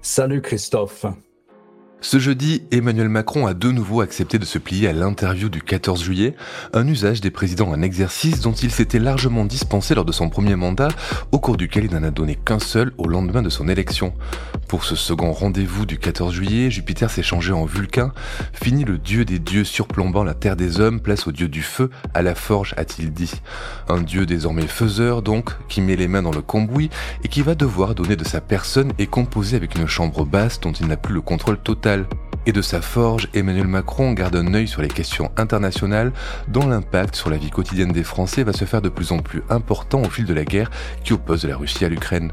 Salut Christophe. Ce jeudi, Emmanuel Macron a de nouveau accepté de se plier à l'interview du 14 juillet, un usage des présidents en exercice dont il s'était largement dispensé lors de son premier mandat, au cours duquel il n'en a donné qu'un seul au lendemain de son élection. Pour ce second rendez-vous du 14 juillet, Jupiter s'est changé en Vulcain, fini le dieu des dieux surplombant la terre des hommes, place au dieu du feu, à la forge, a-t-il dit. Un dieu désormais faiseur donc, qui met les mains dans le cambouis et qui va devoir donner de sa personne et composer avec une chambre basse dont il n'a plus le contrôle total et de sa forge, Emmanuel Macron garde un œil sur les questions internationales dont l'impact sur la vie quotidienne des Français va se faire de plus en plus important au fil de la guerre qui oppose la Russie à l'Ukraine.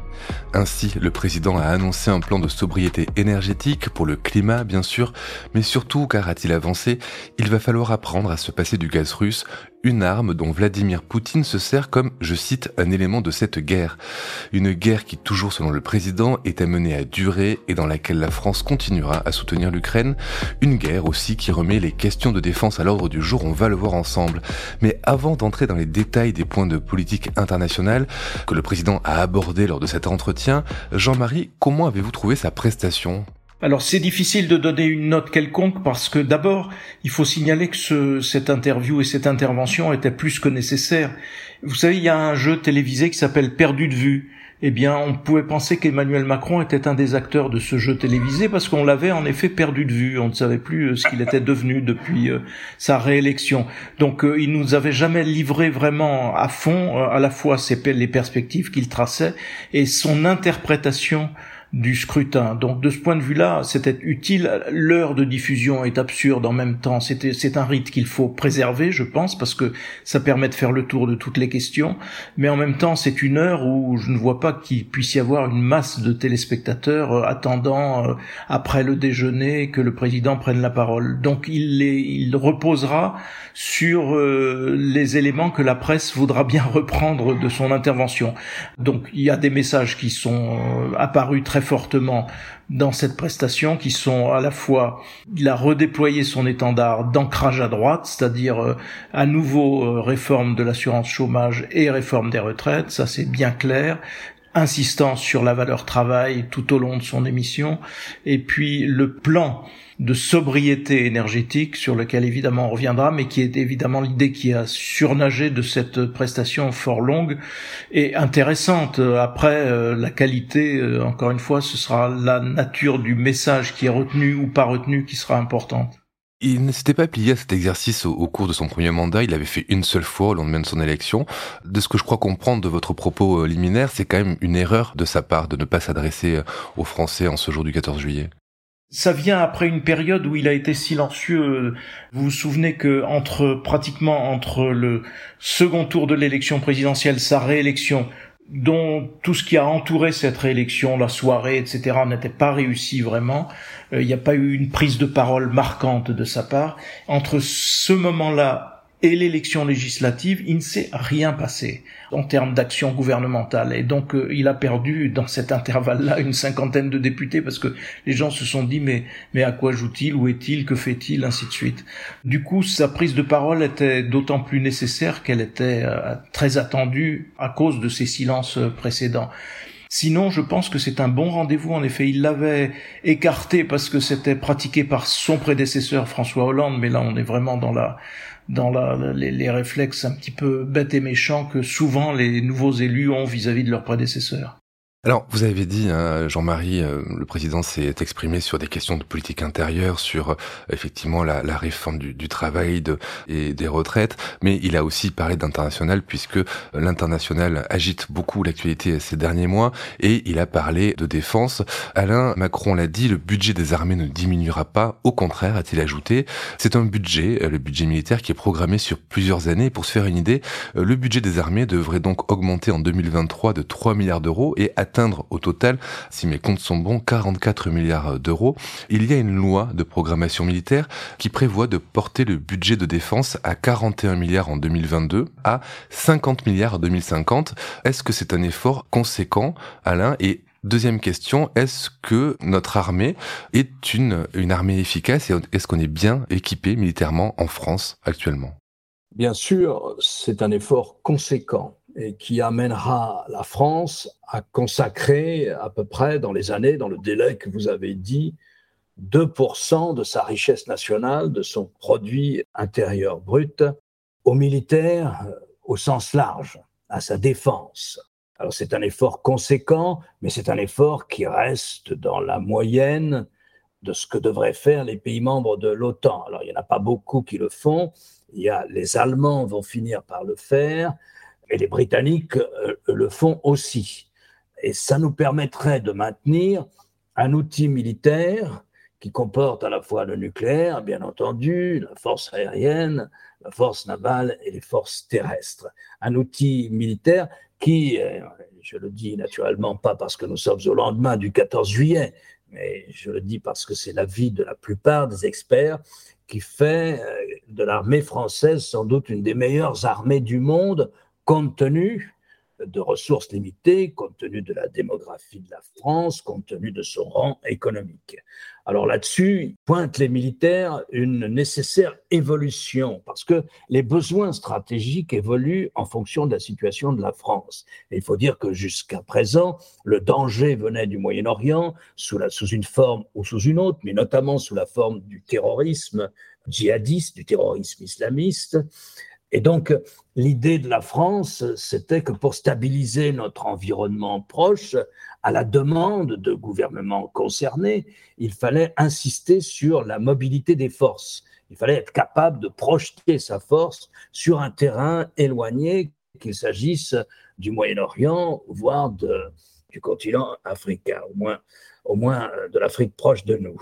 Ainsi, le président a annoncé un plan de sobriété énergétique pour le climat, bien sûr, mais surtout, car a-t-il avancé, il va falloir apprendre à se passer du gaz russe, une arme dont Vladimir Poutine se sert comme, je cite, un élément de cette guerre. Une guerre qui, toujours selon le président, est amenée à durer et dans laquelle la France continuera à soutenir l'Ukraine. Une guerre aussi qui remet les questions de défense à l'ordre du jour, on va le voir ensemble. Mais avant d'entrer dans les détails des points de politique internationale que le président a abordés lors de cet entretien, Jean-Marie, comment avez-vous trouvé sa prestation? Alors c'est difficile de donner une note quelconque parce que d'abord il faut signaler que ce, cette interview et cette intervention étaient plus que nécessaires. Vous savez, il y a un jeu télévisé qui s'appelle Perdu de vue. Eh bien, on pouvait penser qu'Emmanuel Macron était un des acteurs de ce jeu télévisé parce qu'on l'avait en effet perdu de vue. On ne savait plus euh, ce qu'il était devenu depuis euh, sa réélection. Donc, euh, il nous avait jamais livré vraiment à fond à la fois les perspectives qu'il traçait et son interprétation du scrutin. Donc de ce point de vue-là, c'était utile. L'heure de diffusion est absurde en même temps. C'était, c'est un rite qu'il faut préserver, je pense, parce que ça permet de faire le tour de toutes les questions. Mais en même temps, c'est une heure où je ne vois pas qu'il puisse y avoir une masse de téléspectateurs euh, attendant euh, après le déjeuner que le président prenne la parole. Donc il, les, il reposera sur euh, les éléments que la presse voudra bien reprendre de son intervention. Donc il y a des messages qui sont apparus très fortement dans cette prestation qui sont à la fois il a redéployé son étendard d'ancrage à droite, c'est-à-dire euh, à nouveau euh, réforme de l'assurance chômage et réforme des retraites, ça c'est bien clair, insistance sur la valeur travail tout au long de son émission, et puis le plan de sobriété énergétique sur lequel évidemment on reviendra, mais qui est évidemment l'idée qui a surnagé de cette prestation fort longue et intéressante. Après, euh, la qualité, euh, encore une fois, ce sera la nature du message qui est retenu ou pas retenu qui sera importante. Il ne s'était pas plié à cet exercice au, cours de son premier mandat, il l'avait fait une seule fois au lendemain de son élection. De ce que je crois comprendre de votre propos euh, liminaire, c'est quand même une erreur de sa part de ne pas s'adresser aux Français en ce jour du 14 juillet. Ça vient après une période où il a été silencieux. Vous vous souvenez que entre pratiquement entre le second tour de l'élection présidentielle, sa réélection, dont tout ce qui a entouré cette réélection, la soirée, etc., n'était pas réussi vraiment. Euh, il n'y a pas eu une prise de parole marquante de sa part. Entre ce moment-là et l'élection législative, il ne s'est rien passé en termes d'action gouvernementale. Et donc, euh, il a perdu dans cet intervalle-là une cinquantaine de députés parce que les gens se sont dit mais mais à quoi joue-t-il? Où est-il? Que fait-il? Ainsi de suite. Du coup, sa prise de parole était d'autant plus nécessaire qu'elle était euh, très attendue à cause de ces silences précédents. Sinon, je pense que c'est un bon rendez-vous. En effet, il l'avait écarté parce que c'était pratiqué par son prédécesseur François Hollande, mais là, on est vraiment dans la dans la, les, les, réflexes un petit peu bêtes et méchants que souvent les nouveaux élus ont vis-à-vis de leurs prédécesseurs. Alors, vous avez dit, hein, Jean-Marie, euh, le président s'est exprimé sur des questions de politique intérieure, sur euh, effectivement la, la, réforme du, du travail de, et des retraites, mais il a aussi parlé d'international puisque l'international agite beaucoup l'actualité ces derniers mois et il a parlé de défense. Alain Macron l'a dit, le budget des armées ne diminuera pas, au contraire, a-t-il ajouté. C'est un budget, euh, le budget militaire, qui est programmé sur plusieurs années. Pour se faire une idée, le budget des armées devrait donc augmenter en 2023 de 3 milliards d'euros et à au total, si mes comptes sont bons, 44 milliards d'euros. Il y a une loi de programmation militaire qui prévoit de porter le budget de défense à 41 milliards en 2022 à 50 milliards en 2050. Est-ce que c'est un effort conséquent, Alain? Et Deuxième question, est-ce que notre armée est une, une armée efficace et est-ce qu'on est bien équipé militairement en France actuellement? Bien sûr, c'est un effort conséquent et qui amènera la France à consacrer à peu près dans les années, dans le délai que vous avez dit, 2% de sa richesse nationale, de son produit intérieur brut, aux militaires au sens large, à sa défense. Alors c'est un effort conséquent, mais c'est un effort qui reste dans la moyenne de ce que devraient faire les pays membres de l'OTAN. Alors il n'y en a pas beaucoup qui le font. Il y a les Allemands vont finir par le faire, et les Britanniques euh, le font aussi. Et ça nous permettrait de maintenir un outil militaire qui comporte à la fois le nucléaire, bien entendu, la force aérienne, la force navale et les forces terrestres. Un outil militaire qui, euh, je le dis naturellement pas parce que nous sommes au lendemain du 14 juillet, mais je le dis parce que c'est l'avis de la plupart des experts, qui fait euh, de l'armée française sans doute une des meilleures armées du monde, compte tenu de ressources limitées, compte tenu de la démographie de la France, compte tenu de son rang économique. Alors là-dessus, pointent les militaires une nécessaire évolution, parce que les besoins stratégiques évoluent en fonction de la situation de la France. Il faut dire que jusqu'à présent, le danger venait du Moyen-Orient sous une forme ou sous une autre, mais notamment sous la forme du terrorisme djihadiste, du terrorisme islamiste. Et donc, l'idée de la France, c'était que pour stabiliser notre environnement proche, à la demande de gouvernements concernés, il fallait insister sur la mobilité des forces. Il fallait être capable de projeter sa force sur un terrain éloigné, qu'il s'agisse du Moyen-Orient, voire du continent africain, au moins, au moins de l'Afrique proche de nous.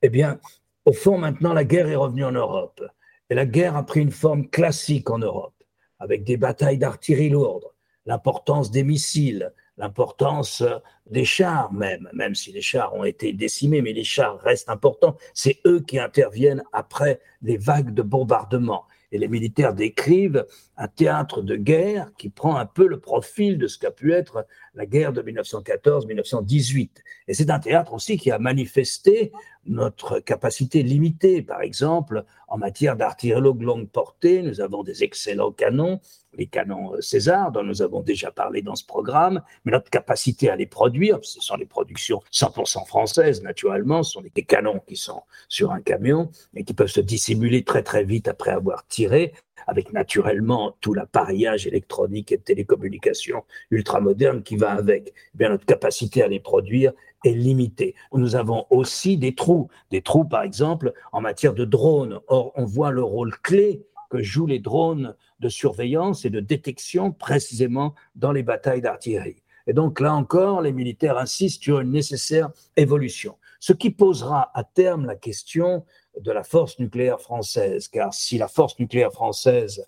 Eh bien, au fond, maintenant, la guerre est revenue en Europe. Et la guerre a pris une forme classique en Europe, avec des batailles d'artillerie lourde, l'importance des missiles, l'importance des chars même, même si les chars ont été décimés, mais les chars restent importants. C'est eux qui interviennent après les vagues de bombardement. Et les militaires décrivent un théâtre de guerre qui prend un peu le profil de ce qu'a pu être la guerre de 1914-1918. Et c'est un théâtre aussi qui a manifesté notre capacité limitée. Par exemple, en matière d'artillerie longue portée, nous avons des excellents canons, les canons César, dont nous avons déjà parlé dans ce programme, mais notre capacité à les produire, ce sont les productions 100% françaises, naturellement, ce sont des canons qui sont sur un camion et qui peuvent se dissimuler très très vite après avoir tiré, avec naturellement tout l'appareillage électronique et de télécommunications ultramoderne qui va avec. Eh bien, notre capacité à les produire est limitée. Nous avons aussi des trous, des trous par exemple en matière de drones. Or, on voit le rôle clé que jouent les drones de surveillance et de détection précisément dans les batailles d'artillerie. Et donc là encore, les militaires insistent sur une nécessaire évolution, ce qui posera à terme la question de la force nucléaire française, car si la force nucléaire française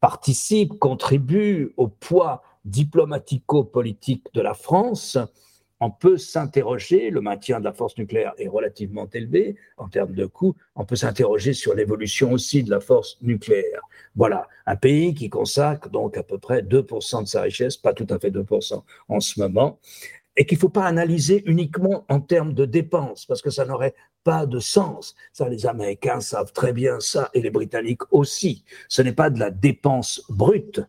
participe, contribue au poids diplomatico-politique de la France, on peut s'interroger, le maintien de la force nucléaire est relativement élevé en termes de coûts, on peut s'interroger sur l'évolution aussi de la force nucléaire. Voilà, un pays qui consacre donc à peu près 2% de sa richesse, pas tout à fait 2% en ce moment, et qu'il ne faut pas analyser uniquement en termes de dépenses, parce que ça n'aurait pas de sens. Ça, les Américains savent très bien ça, et les Britanniques aussi. Ce n'est pas de la dépense brute,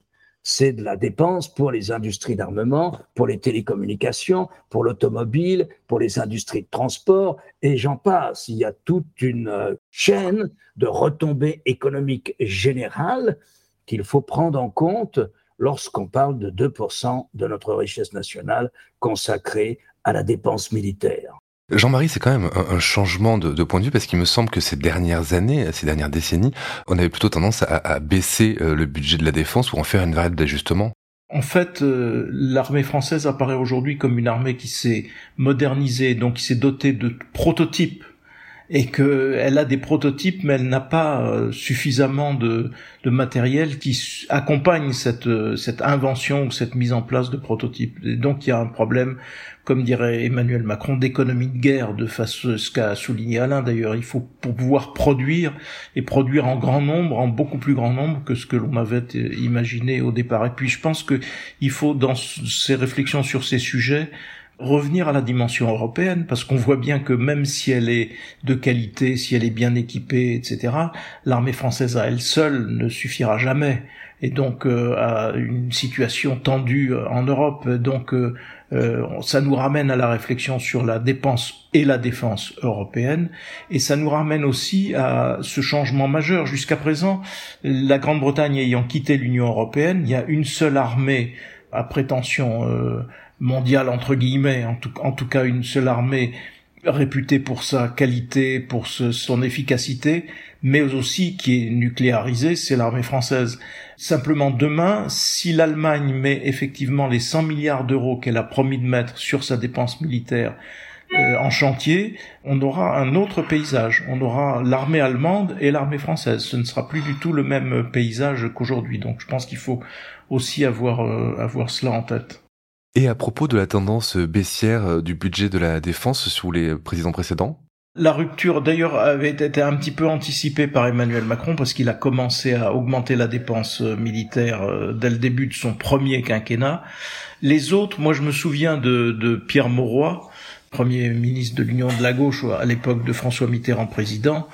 c'est de la dépense pour les industries d'armement, pour les télécommunications, pour l'automobile, pour les industries de transport, et j'en passe. Il y a toute une euh, chaîne de retombées économiques générales qu'il faut prendre en compte lorsqu'on parle de 2% de notre richesse nationale consacrée à la dépense militaire. Jean-Marie, c'est quand même un, changement de, point de vue parce qu'il me semble que ces dernières années, ces dernières décennies, on avait plutôt tendance à, baisser euh, le budget de la défense ou en faire une variable d'ajustement. En fait, euh, l'armée française apparaît aujourd'hui comme une armée qui s'est modernisée, donc qui s'est dotée de prototypes et qu'elle a des prototypes, mais elle n'a pas euh, suffisamment de, de, matériel qui accompagne cette, euh, cette invention ou cette mise en place de prototypes. Et donc il y a un problème, comme dirait Emmanuel Macron, d'économie de guerre, de face à ce qu'a souligné Alain d'ailleurs. Il faut pour pouvoir produire et produire en grand nombre, en beaucoup plus grand nombre que ce que l'on avait imaginé au départ. Et puis je pense qu'il faut dans ces réflexions sur ces sujets revenir à la dimension européenne, parce qu'on voit bien que même si elle est de qualité, si elle est bien équipée, etc., l'armée française à elle seule ne suffira jamais. Et donc euh, à une situation tendue en Europe, donc euh, euh, ça nous ramène à la réflexion sur la dépense et la défense européenne, et ça nous ramène aussi à ce changement majeur. Jusqu'à présent, la Grande-Bretagne ayant quitté l'Union européenne, il y a une seule armée à prétention mondiale entre guillemets, en tout, cas une seule armée réputée pour sa qualité, pour son efficacité, mais aussi qui est nucléarisée, c'est l'armée française. Simplement demain, si l'Allemagne met effectivement les 100 milliards d'euros qu'elle a promis de mettre sur sa dépense militaire euh, en chantier, on aura un autre paysage. On aura l'armée allemande et l'armée française. Ce ne sera plus du tout le même paysage qu'aujourd'hui. Donc je pense qu'il faut aussi avoir, euh, avoir cela en tête. Et à propos de la tendance baissière euh, du budget de la défense sous les présidents précédents? La rupture, d'ailleurs, avait été un petit peu anticipée par Emmanuel Macron parce qu'il a commencé à augmenter la dépense euh, militaire euh, dès le début de son premier quinquennat. Les autres, moi je me souviens de, de Pierre Mauroy, premier ministre de l'Union de la gauche à l'époque de François Mitterrand président.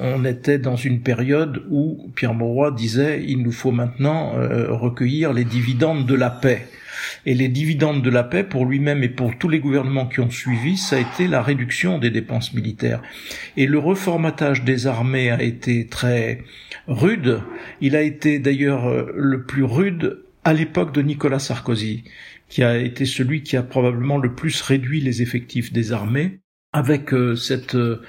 On était dans une période où Pierre Mauroy disait il nous faut maintenant recueillir les dividendes de la paix. Et les dividendes de la paix, pour lui-même et pour tous les gouvernements qui ont suivi, ça a été la réduction des dépenses militaires. Et le reformatage des armées a été très rude. Il a été d'ailleurs euh, le plus rude à l'époque de Nicolas Sarkozy, qui a été celui qui a probablement le plus réduit les effectifs des armées, avec euh, cette euh,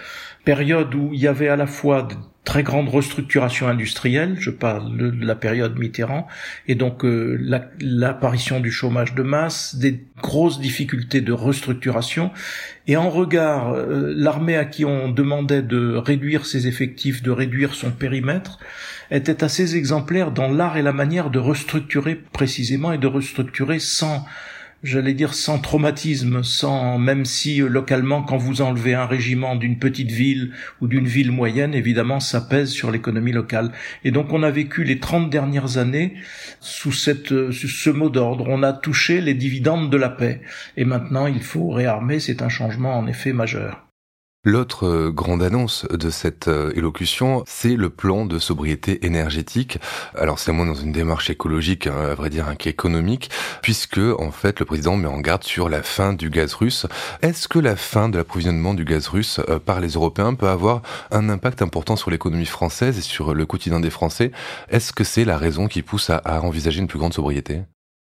période où il y avait à la fois très grande restructuration industrielle, je parle de la période Mitterrand, et donc euh, l'apparition du chômage de masse, des grosses difficultés de restructuration, et en regard, euh, l'armée à qui on demandait de réduire ses effectifs, de réduire son périmètre, était assez exemplaire dans l'art et la manière de restructurer précisément et de restructurer sans j'allais dire sans traumatisme, sans même si euh, localement quand vous enlevez un régiment d'une petite ville ou d'une ville moyenne, évidemment ça pèse sur l'économie locale. Et donc on a vécu les 30 dernières années sous euh, ce mot d'ordre, on a touché les dividendes de la paix et maintenant il faut réarmer, c'est un changement en effet majeur. L'autre euh, grande annonce de cette euh, élocution, c'est le plan de sobriété énergétique. Alors c'est moins dans une démarche écologique, hein, à vrai dire, hein, qu'économique, puisque en fait le président met en garde sur la fin du gaz russe. Est-ce que la fin de l'approvisionnement du gaz russe euh, par les Européens peut avoir un impact important sur l'économie française et sur le quotidien des Français? Est-ce que c'est la raison qui pousse à envisager une plus grande sobriété?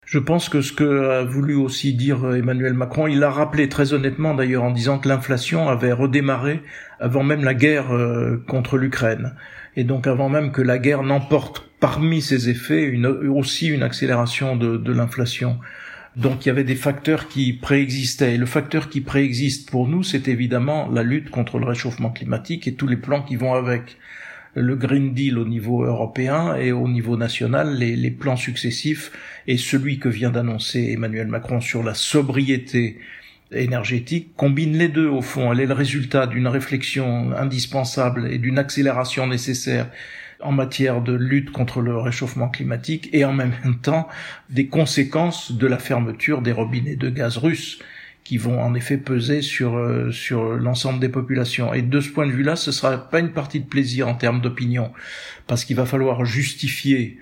Je pense que ce que a voulu aussi dire Emmanuel Macron, il l'a rappelé très honnêtement d'ailleurs en disant que l'inflation avait redémarré avant même la guerre euh, contre l'Ukraine. Et donc avant même que la guerre n'emporte parmi ses effets aussi une accélération de, l'inflation. Donc il y avait des facteurs qui préexistaient. Le facteur qui préexiste pour nous, c'est évidemment la lutte contre le réchauffement climatique et tous les plans qui vont avec le Green Deal au niveau européen et au niveau national, les, les plans successifs et celui que vient d'annoncer Emmanuel Macron sur la sobriété énergétique combine les deux au fond. Elle est le résultat d'une réflexion indispensable et d'une accélération nécessaire en matière de lutte contre le réchauffement climatique et en même temps des conséquences de la fermeture des robinets de gaz russes qui vont en effet peser sur euh, sur l'ensemble des populations. Et de ce point de vue-là, ce sera pas une partie de plaisir en termes d'opinion, parce qu'il va falloir justifier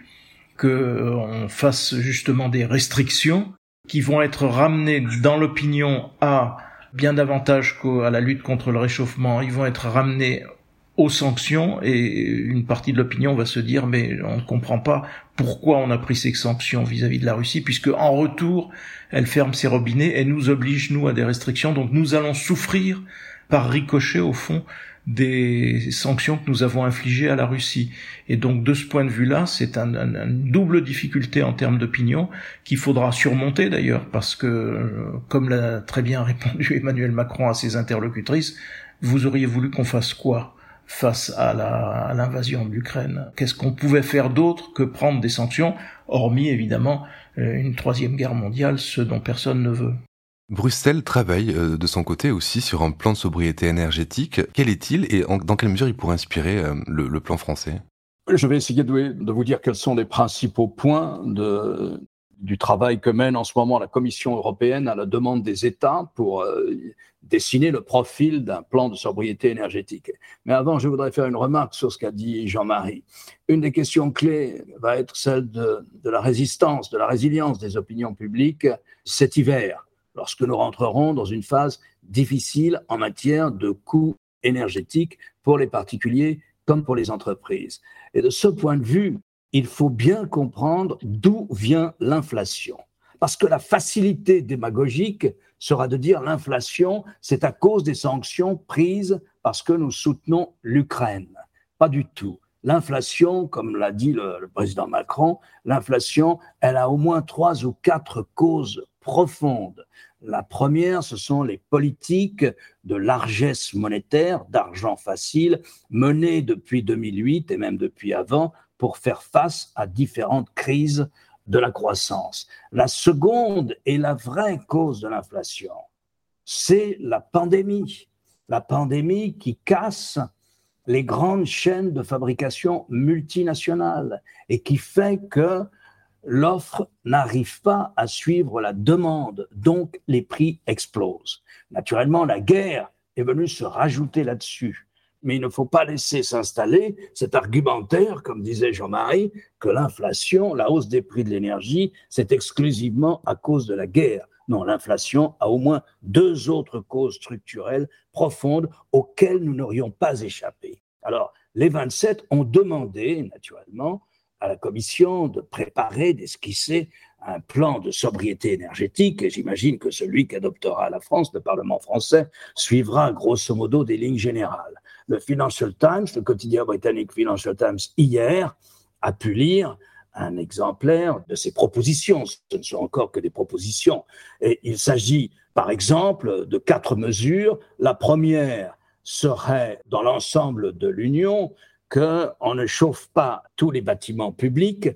que euh, fasse justement des restrictions qui vont être ramenées dans l'opinion à bien davantage qu'à la lutte contre le réchauffement. Ils vont être ramenés aux sanctions et une partie de l'opinion va se dire mais on ne comprend pas pourquoi on a pris ces sanctions vis-à-vis de la Russie puisque en retour elle ferme ses robinets et nous oblige nous à des restrictions donc nous allons souffrir par ricochet au fond des sanctions que nous avons infligées à la Russie. Et donc de ce point de vue-là, c'est un, une double difficulté en termes d'opinion qu'il faudra surmonter d'ailleurs, parce que, comme l'a très bien répondu Emmanuel Macron à ses interlocutrices, vous auriez voulu qu'on fasse quoi face à l'invasion de l'Ukraine? Qu'est-ce qu'on pouvait faire d'autre que prendre des sanctions, hormis évidemment euh, une troisième guerre mondiale, ce dont personne ne veut? Bruxelles travaille euh, de son côté aussi sur un plan de sobriété énergétique. Quel est-il et dans quelle mesure il pourrait inspirer euh, le, plan français? Je vais essayer de, vous dire quels sont les principaux points du travail que mène en ce moment la Commission européenne à la demande des États pour euh, dessiner le profil d'un plan de sobriété énergétique. Mais avant, je voudrais faire une remarque sur ce qu'a dit Jean-Marie. Une des questions clés va être celle de la résistance, de la résilience des opinions publiques cet hiver lorsque nous rentrerons dans une phase difficile en matière de coûts énergétiques pour les particuliers comme pour les entreprises. Et de ce point de vue, il faut bien comprendre d'où vient l'inflation. Parce que la facilité démagogique sera de dire l'inflation, c'est à cause des sanctions prises parce que nous soutenons l'Ukraine. Pas du tout. L'inflation, comme l'a dit le, président Macron, l'inflation, elle a au moins trois ou quatre causes profonde. La première, ce sont les politiques de largesse monétaire, d'argent facile, menées depuis 2008 et même depuis avant pour faire face à différentes crises de la croissance. La seconde et la vraie cause de l'inflation, c'est la pandémie. La pandémie qui casse les grandes chaînes de fabrication multinationales et qui fait que l'offre n'arrive pas à suivre la demande, donc les prix explosent. Naturellement, la guerre est venue se rajouter là-dessus. Mais il ne faut pas laisser s'installer cet argumentaire, comme disait Jean-Marie, que l'inflation, la hausse des prix de l'énergie, c'est exclusivement à cause de la guerre. Non, l'inflation a au moins deux autres causes structurelles profondes auxquelles nous n'aurions pas échappé. Alors, les 27 ont demandé, naturellement, à la Commission de préparer, d'esquisser un plan de sobriété énergétique, et j'imagine que celui qu'adoptera la France, le Parlement français, suivra grosso modo des lignes générales. Le Financial Times, le quotidien britannique Financial Times, hier, a pu lire un exemplaire de ces propositions. Ce ne sont encore que des propositions. Et il s'agit, par exemple, de quatre mesures. La première serait, dans l'ensemble de l'Union, qu'on ne chauffe pas tous les bâtiments publics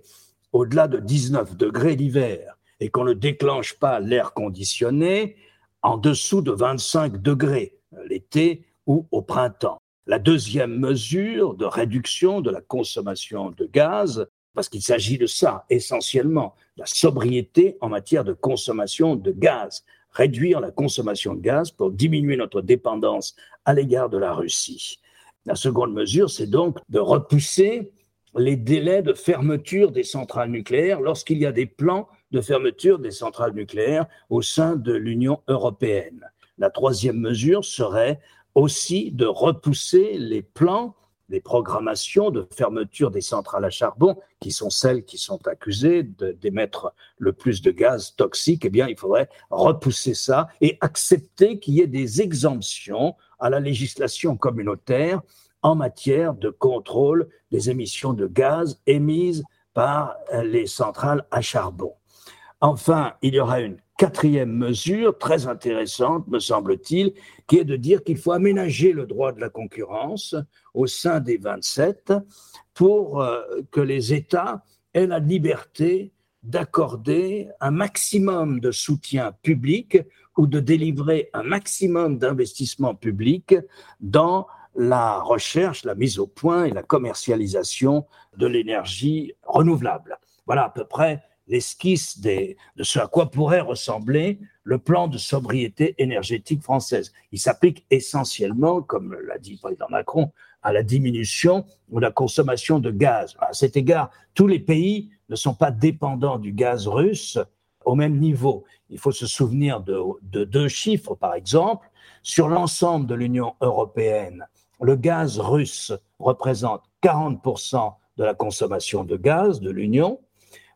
au-delà de 19 degrés l'hiver et qu'on ne déclenche pas l'air conditionné en dessous de 25 degrés l'été ou au printemps. La deuxième mesure de réduction de la consommation de gaz, parce qu'il s'agit de ça essentiellement, la sobriété en matière de consommation de gaz, réduire la consommation de gaz pour diminuer notre dépendance à l'égard de la Russie. La seconde mesure, c'est donc de repousser les délais de fermeture des centrales nucléaires lorsqu'il y a des plans de fermeture des centrales nucléaires au sein de l'Union européenne. La troisième mesure serait aussi de repousser les plans, les programmations de fermeture des centrales à charbon, qui sont celles qui sont accusées d'émettre le plus de gaz toxique. Eh bien, il faudrait repousser ça et accepter qu'il y ait des exemptions à la législation communautaire en matière de contrôle des émissions de gaz émises par les centrales à charbon. Enfin, il y aura une quatrième mesure très intéressante, me semble-t-il, qui est de dire qu'il faut aménager le droit de la concurrence au sein des 27 pour euh, que les États aient la liberté d'accorder un maximum de soutien public ou de délivrer un maximum d'investissement public dans la recherche, la mise au point et la commercialisation de l'énergie renouvelable. Voilà à peu près l'esquisse de ce à quoi pourrait ressembler le plan de sobriété énergétique française. Il s'applique essentiellement, comme l'a dit le Macron, à la diminution de la consommation de gaz. À cet égard, tous les pays ne sont pas dépendants du gaz russe au même niveau. Il faut se souvenir de, de deux chiffres, par exemple. Sur l'ensemble de l'Union européenne, le gaz russe représente 40% de la consommation de gaz de l'Union,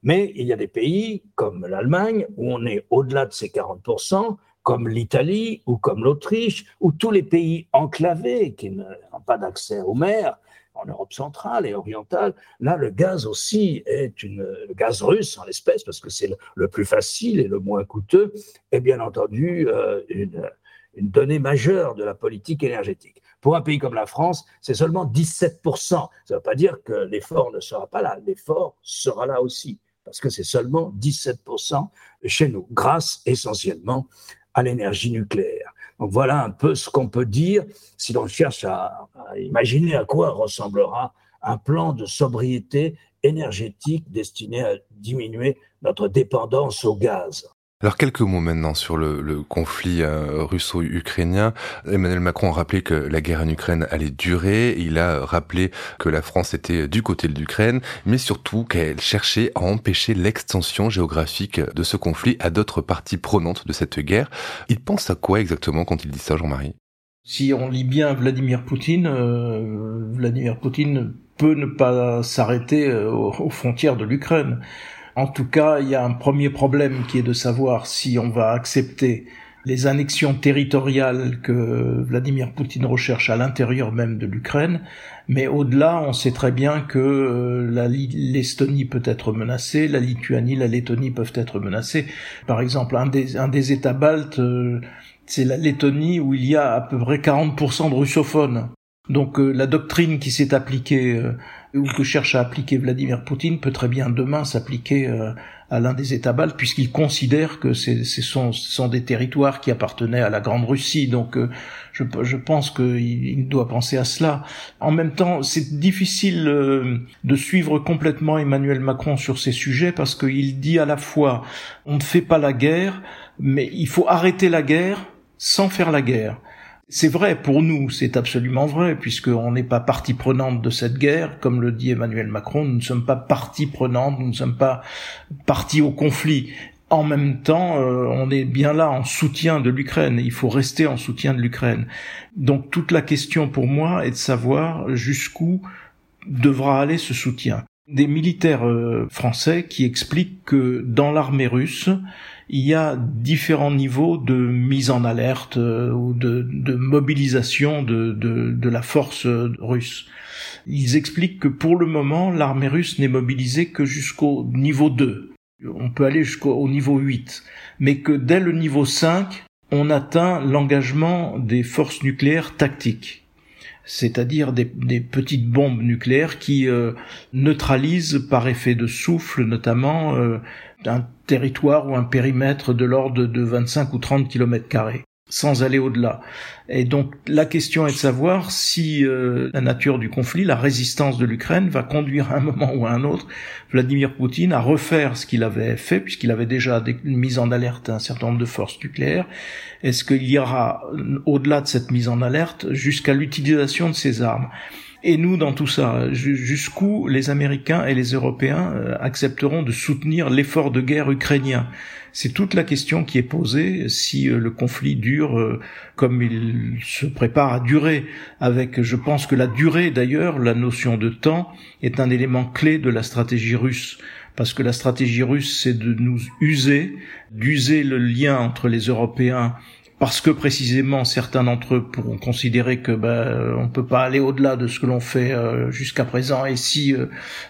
mais il y a des pays comme l'Allemagne où on est au-delà de ces 40%, comme l'Italie ou comme l'Autriche, ou tous les pays enclavés qui n'ont pas d'accès aux mers, en Europe centrale et orientale, là, le gaz aussi est une, le gaz russe en l'espèce, parce que c'est le, plus facile et le moins coûteux, est bien entendu euh, une, une donnée majeure de la politique énergétique. Pour un pays comme la France, c'est seulement 17%. Ça ne veut pas dire que l'effort ne sera pas là. L'effort sera là aussi, parce que c'est seulement 17% chez nous, grâce essentiellement à l'énergie nucléaire. Donc voilà un peu ce qu'on peut dire si l'on cherche à, imaginer à quoi ressemblera un plan de sobriété énergétique destiné à diminuer notre dépendance au gaz. Alors quelques mots maintenant sur le, conflit euh, russo-ukrainien. Emmanuel Macron a rappelé que la guerre en Ukraine allait durer. Il a rappelé que la France était du côté de l'Ukraine, mais surtout qu'elle cherchait à empêcher l'extension géographique de ce conflit à d'autres parties prenantes de cette guerre. Il pense à quoi exactement quand il dit ça, Jean-Marie? Si on lit bien Vladimir Poutine, euh, Vladimir Poutine peut ne pas s'arrêter euh, aux frontières de l'Ukraine. En tout cas, il y a un premier problème qui est de savoir si on va accepter les annexions territoriales que Vladimir Poutine recherche à l'intérieur même de l'Ukraine, mais au-delà, on sait très bien que euh, l'Estonie peut être menacée, la Lituanie, la Lettonie peuvent être menacées. Par exemple, un des, États baltes, euh, c'est la Lettonie où il y a à peu près 40% de russophones. Donc euh, la doctrine qui s'est appliquée ou que cherche à appliquer Vladimir Poutine peut très bien demain s'appliquer euh, à l'un des États baltes, puisqu'il considère que ce sont, des territoires qui appartenaient à la Grande Russie. Donc euh, je, je, pense qu'il doit penser à cela. En même temps, c'est difficile euh, de suivre complètement Emmanuel Macron sur ces sujets, parce qu'il dit à la fois on ne fait pas la guerre, mais il faut arrêter la guerre sans faire la guerre. C'est vrai pour nous, c'est absolument vrai, puisqu'on n'est pas partie prenante de cette guerre, comme le dit Emmanuel Macron, nous ne sommes pas partie prenante, nous ne sommes pas partis au conflit. En même temps, euh, on est bien là en soutien de l'Ukraine, il faut rester en soutien de l'Ukraine. Donc toute la question pour moi est de savoir jusqu'où devra aller ce soutien. Des militaires euh, français qui expliquent que dans l'armée russe, il y a différents niveaux de mise en alerte euh, ou de, mobilisation de, de, la force russe. Ils expliquent que pour le moment, l'armée russe n'est mobilisée que jusqu'au niveau 2. On peut aller jusqu'au niveau 8. Mais que dès le niveau 5, on atteint l'engagement des forces nucléaires tactiques c'est-à-dire des, petites bombes nucléaires qui euh, neutralisent par effet de souffle notamment euh, un territoire ou un périmètre de l'ordre de 25 ou 30 kilomètres carrés sans aller au-delà. Et donc la question est de savoir si euh, la nature du conflit, la résistance de l'Ukraine va conduire à un moment ou à un autre Vladimir Poutine à refaire ce qu'il avait fait, puisqu'il avait déjà mis en alerte un certain nombre de forces nucléaires. Est-ce qu'il y aura, au-delà de cette mise en alerte, jusqu'à l'utilisation de ces armes? Et nous, dans tout ça, jusqu'où les Américains et les Européens euh, accepteront de soutenir l'effort de guerre ukrainien? C'est toute la question qui est posée si euh, le conflit dure euh, comme il se prépare à durer. Avec, je pense que la durée, d'ailleurs, la notion de temps, est un élément clé de la stratégie russe parce que la stratégie russe, c'est de nous user, d'user le lien entre les Européens parce que précisément certains d'entre eux pourront considérer que ben on peut pas aller au-delà de ce que l'on fait euh, jusqu'à présent. Et si euh,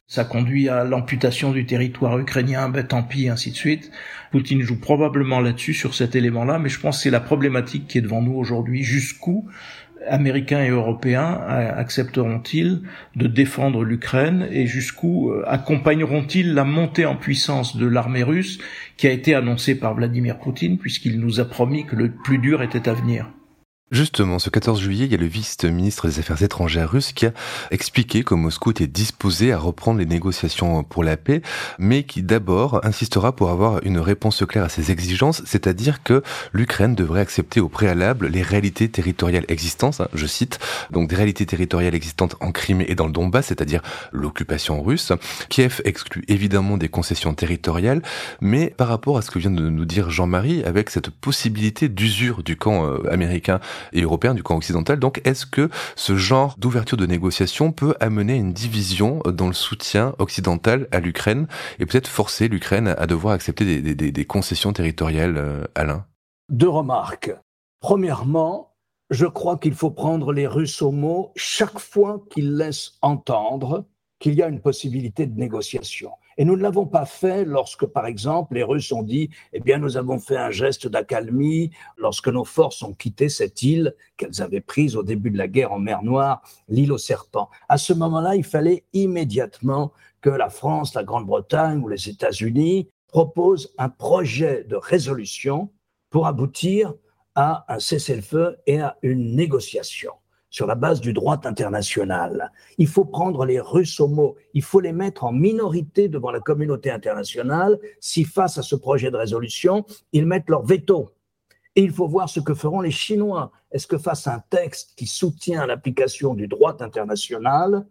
ça conduit à l'amputation du territoire ukrainien ben tant pis ainsi de suite. Poutine joue probablement là-dessus sur cet élément-là mais je pense que c'est la problématique qui est devant nous aujourd'hui. Jusqu'où Américains et Européens accepteront-ils de défendre l'Ukraine et jusqu'où euh, accompagneront-ils la montée en puissance de l'armée russe qui a été annoncée par Vladimir Poutine puisqu'il nous a promis que le plus dur était à venir? Justement, ce 14 juillet, il y a le vice-ministre des Affaires étrangères russe qui a expliqué que Moscou était disposé à reprendre les négociations pour la paix, mais qui d'abord insistera pour avoir une réponse claire à ses exigences, c'est-à-dire que l'Ukraine devrait accepter au préalable les réalités territoriales existantes, hein, je cite, donc des réalités territoriales existantes en Crimée et dans le Donbass, c'est-à-dire l'occupation russe. Kiev exclut évidemment des concessions territoriales, mais par rapport à ce que vient de nous dire Jean-Marie, avec cette possibilité d'usure du camp euh, américain et européen du camp occidental. Donc est-ce que ce genre d'ouverture de négociation peut amener une division dans le soutien occidental à l'Ukraine et peut-être forcer l'Ukraine à devoir accepter des, concessions territoriales, euh, Alain? Deux remarques. Premièrement, je crois qu'il faut prendre les Russes au mot chaque fois qu'ils laissent entendre qu'il y a une possibilité de négociation. Et nous ne l'avons pas fait lorsque, par exemple, les Russes ont dit, eh bien, nous avons fait un geste d'accalmie lorsque nos forces ont quitté cette île qu'elles avaient prise au début de la guerre en mer Noire, l'île aux serpents. À ce moment-là, il fallait immédiatement que la France, la Grande-Bretagne ou les États-Unis proposent un projet de résolution pour aboutir à un cessez-le-feu et à une négociation sur la base du droit international. Il faut prendre les Russes au mot, il faut les mettre en minorité devant la communauté internationale si face à ce projet de résolution, ils mettent leur veto. Et il faut voir ce que feront les Chinois. Est-ce que face à un texte qui soutient l'application du droit international,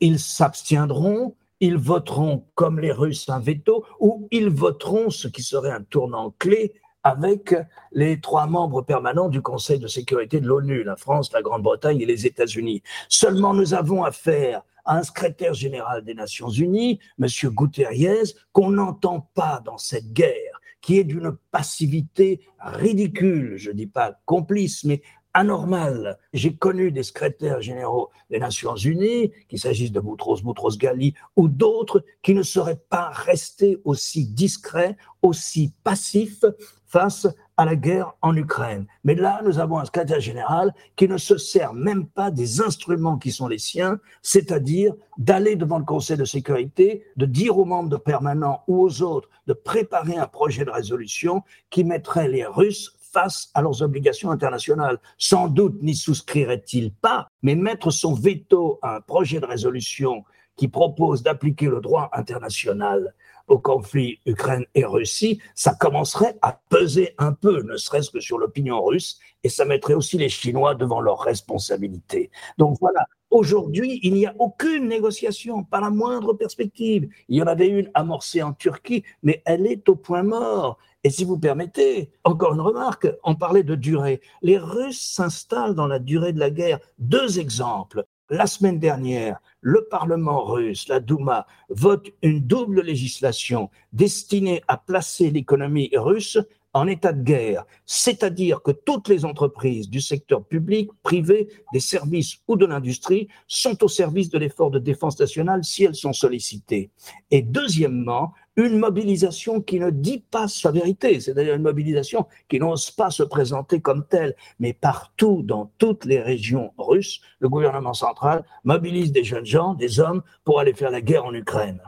ils s'abstiendront, ils voteront comme les Russes un veto, ou ils voteront ce qui serait un tournant clé avec les trois membres permanents du Conseil de sécurité de l'ONU, la France, la Grande-Bretagne et les États-Unis. Seulement, nous avons affaire à un secrétaire général des Nations Unies, M. Guterres, qu'on n'entend pas dans cette guerre, qui est d'une passivité ridicule, je ne dis pas complice, mais anormal. J'ai connu des secrétaires généraux des Nations Unies, qu'il s'agisse de Boutros Boutros Ghali ou d'autres, qui ne seraient pas restés aussi discrets, aussi passifs face à la guerre en Ukraine. Mais là, nous avons un secrétaire général qui ne se sert même pas des instruments qui sont les siens, c'est-à-dire d'aller devant le Conseil de sécurité, de dire aux membres permanents ou aux autres de préparer un projet de résolution qui mettrait les Russes face à leurs obligations internationales. Sans doute n'y souscrirait-il pas, mais mettre son veto à un projet de résolution qui propose d'appliquer le droit international au conflit Ukraine et Russie, ça commencerait à peser un peu, ne serait-ce que sur l'opinion russe, et ça mettrait aussi les Chinois devant leurs responsabilités. Donc voilà, aujourd'hui, il n'y a aucune négociation, pas la moindre perspective. Il y en avait une amorcée en Turquie, mais elle est au point mort. Et si vous permettez, encore une remarque, on parlait de durée. Les Russes s'installent dans la durée de la guerre. Deux exemples. La semaine dernière, le Parlement russe, la Douma, vote une double législation destinée à placer l'économie russe en état de guerre, c'est-à-dire que toutes les entreprises du secteur public, privé, des services ou de l'industrie sont au service de l'effort de défense nationale si elles sont sollicitées. Et deuxièmement, une mobilisation qui ne dit pas sa vérité, c'est-à-dire une mobilisation qui n'ose pas se présenter comme telle, mais partout dans toutes les régions russes, le gouvernement central mobilise des jeunes gens, des hommes, pour aller faire la guerre en Ukraine.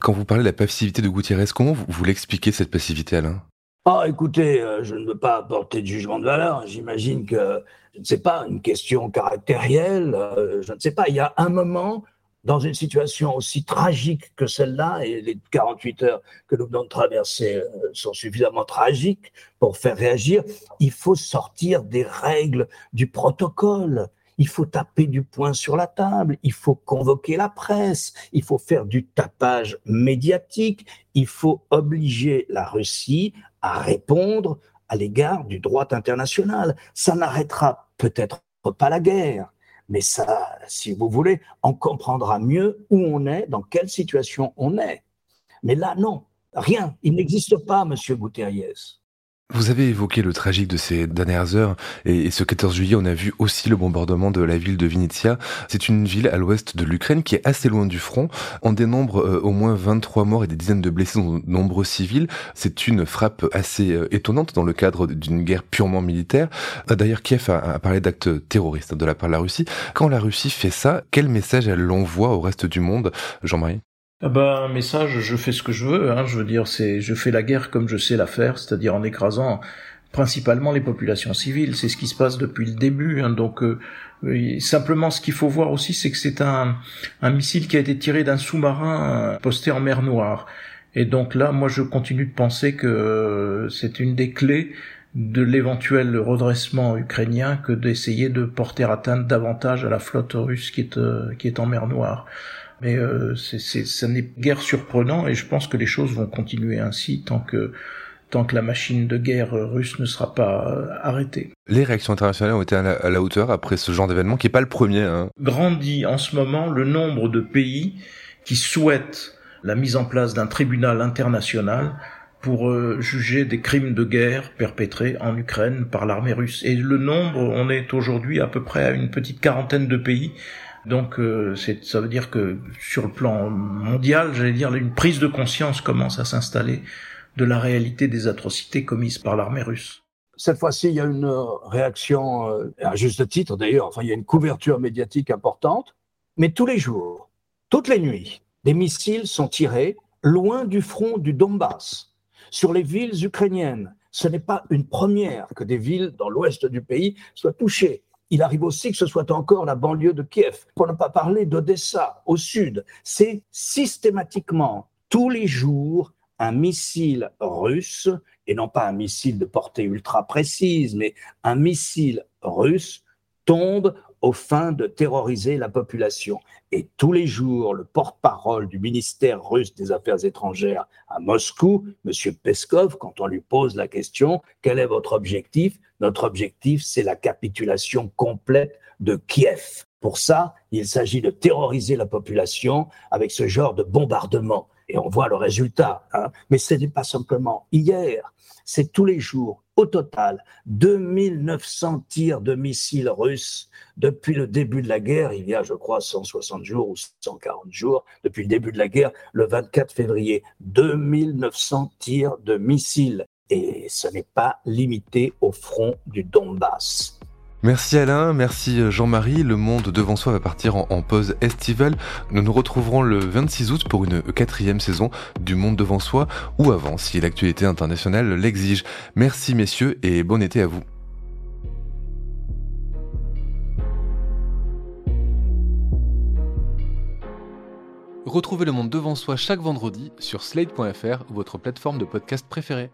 Quand vous parlez de la passivité de Gutiérrez, comment vous, vous l'expliquez cette passivité, Alain? Ah, écoutez, euh, je ne veux pas apporter de jugement de valeur. J'imagine que, je ne sais pas, une question caractérielle, euh, je ne sais pas. Il y a un moment, dans une situation aussi tragique que celle-là, et les 48 heures que nous venons de traverser euh, sont suffisamment tragiques pour faire réagir, il faut sortir des règles du protocole il faut taper du poing sur la table, il faut convoquer la presse, il faut faire du tapage médiatique, il faut obliger la Russie à répondre à l'égard du droit international. Ça n'arrêtera peut-être pas la guerre, mais ça, si vous voulez, on comprendra mieux où on est, dans quelle situation on est. Mais là, non, rien. Il n'existe pas, Monsieur Guterres. Vous avez évoqué le tragique de ces dernières heures et, ce 14 juillet, on a vu aussi le bombardement de la ville de Vinnytsia. C'est une ville à l'ouest de l'Ukraine qui est assez loin du front. On dénombre euh, au moins 23 morts et des dizaines de blessés, dont de nombreux civils. C'est une frappe assez euh, étonnante dans le cadre d'une guerre purement militaire. Euh, d'ailleurs, Kiev a, parlé d'actes terroristes de la part de la Russie. Quand la Russie fait ça, quel message elle envoie au reste du monde, Jean-Marie? Ah ben, un message, je fais ce que je veux, hein, je veux dire, c'est, je fais la guerre comme je sais la faire, c'est-à-dire en écrasant principalement les populations civiles. C'est ce qui se passe depuis le début. Hein, donc, euh, simplement, ce qu'il faut voir aussi, c'est que c'est un, un missile qui a été tiré d'un sous-marin euh, posté en mer Noire. Et donc là, moi, je continue de penser que euh, c'est une des clés de l'éventuel redressement ukrainien que d'essayer de porter atteinte davantage à la flotte russe qui est, qui est en mer Noire. Mais euh, c'est, ça n'est guère surprenant et je pense que les choses vont continuer ainsi tant que tant que la machine de guerre russe ne sera pas euh, arrêtée. Les réactions internationales ont été à la, hauteur après ce genre d'événement, qui n'est pas le premier. Hein. Grandit en ce moment le nombre de pays qui souhaitent la mise en place d'un tribunal international pour euh, juger des crimes de guerre perpétrés en Ukraine par l'armée russe. Et le nombre, on est aujourd'hui à peu près à une petite quarantaine de pays. Donc euh, ça veut dire que sur le plan mondial, j'allais dire, une prise de conscience commence à s'installer de la réalité des atrocités commises par l'armée russe. Cette fois-ci, il y a une réaction, euh, à juste titre d'ailleurs, enfin il y a une couverture médiatique importante, mais tous les jours, toutes les nuits, des missiles sont tirés loin du front du Donbass sur les villes ukrainiennes. Ce n'est pas une première que des villes dans l'ouest du pays soient touchées. Il arrive aussi que ce soit encore la banlieue de Kiev, pour ne pas parler d'Odessa au sud. C'est systématiquement, tous les jours, un missile russe, et non pas un missile de portée ultra précise, mais un missile russe tombe aux fins de terroriser la population. Et tous les jours, le porte-parole du ministère russe des Affaires étrangères à Moscou, M. Peskov, quand on lui pose la question, quel est votre objectif? Notre objectif, c'est la capitulation complète de Kiev. Pour ça, il s'agit de terroriser la population avec ce genre de bombardement. Et on voit le résultat. Hein. Mais ce n'est pas simplement hier, c'est tous les jours. Au total, 2900 tirs de missiles russes depuis le début de la guerre, il y a, je crois, 160 jours ou 140 jours, depuis le début de la guerre, le 24 février. 2900 tirs de missiles. Et ce n'est pas limité au front du Donbass. Merci Alain, merci euh, Jean-Marie. Le monde devant soi va partir en, pause estivale. Nous nous retrouverons le 26 août pour une quatrième saison du monde devant soi ou avant si l'actualité internationale l'exige. Merci messieurs et bon été à vous. Retrouvez le monde devant soi chaque vendredi sur slate.fr, votre plateforme de podcast préférée.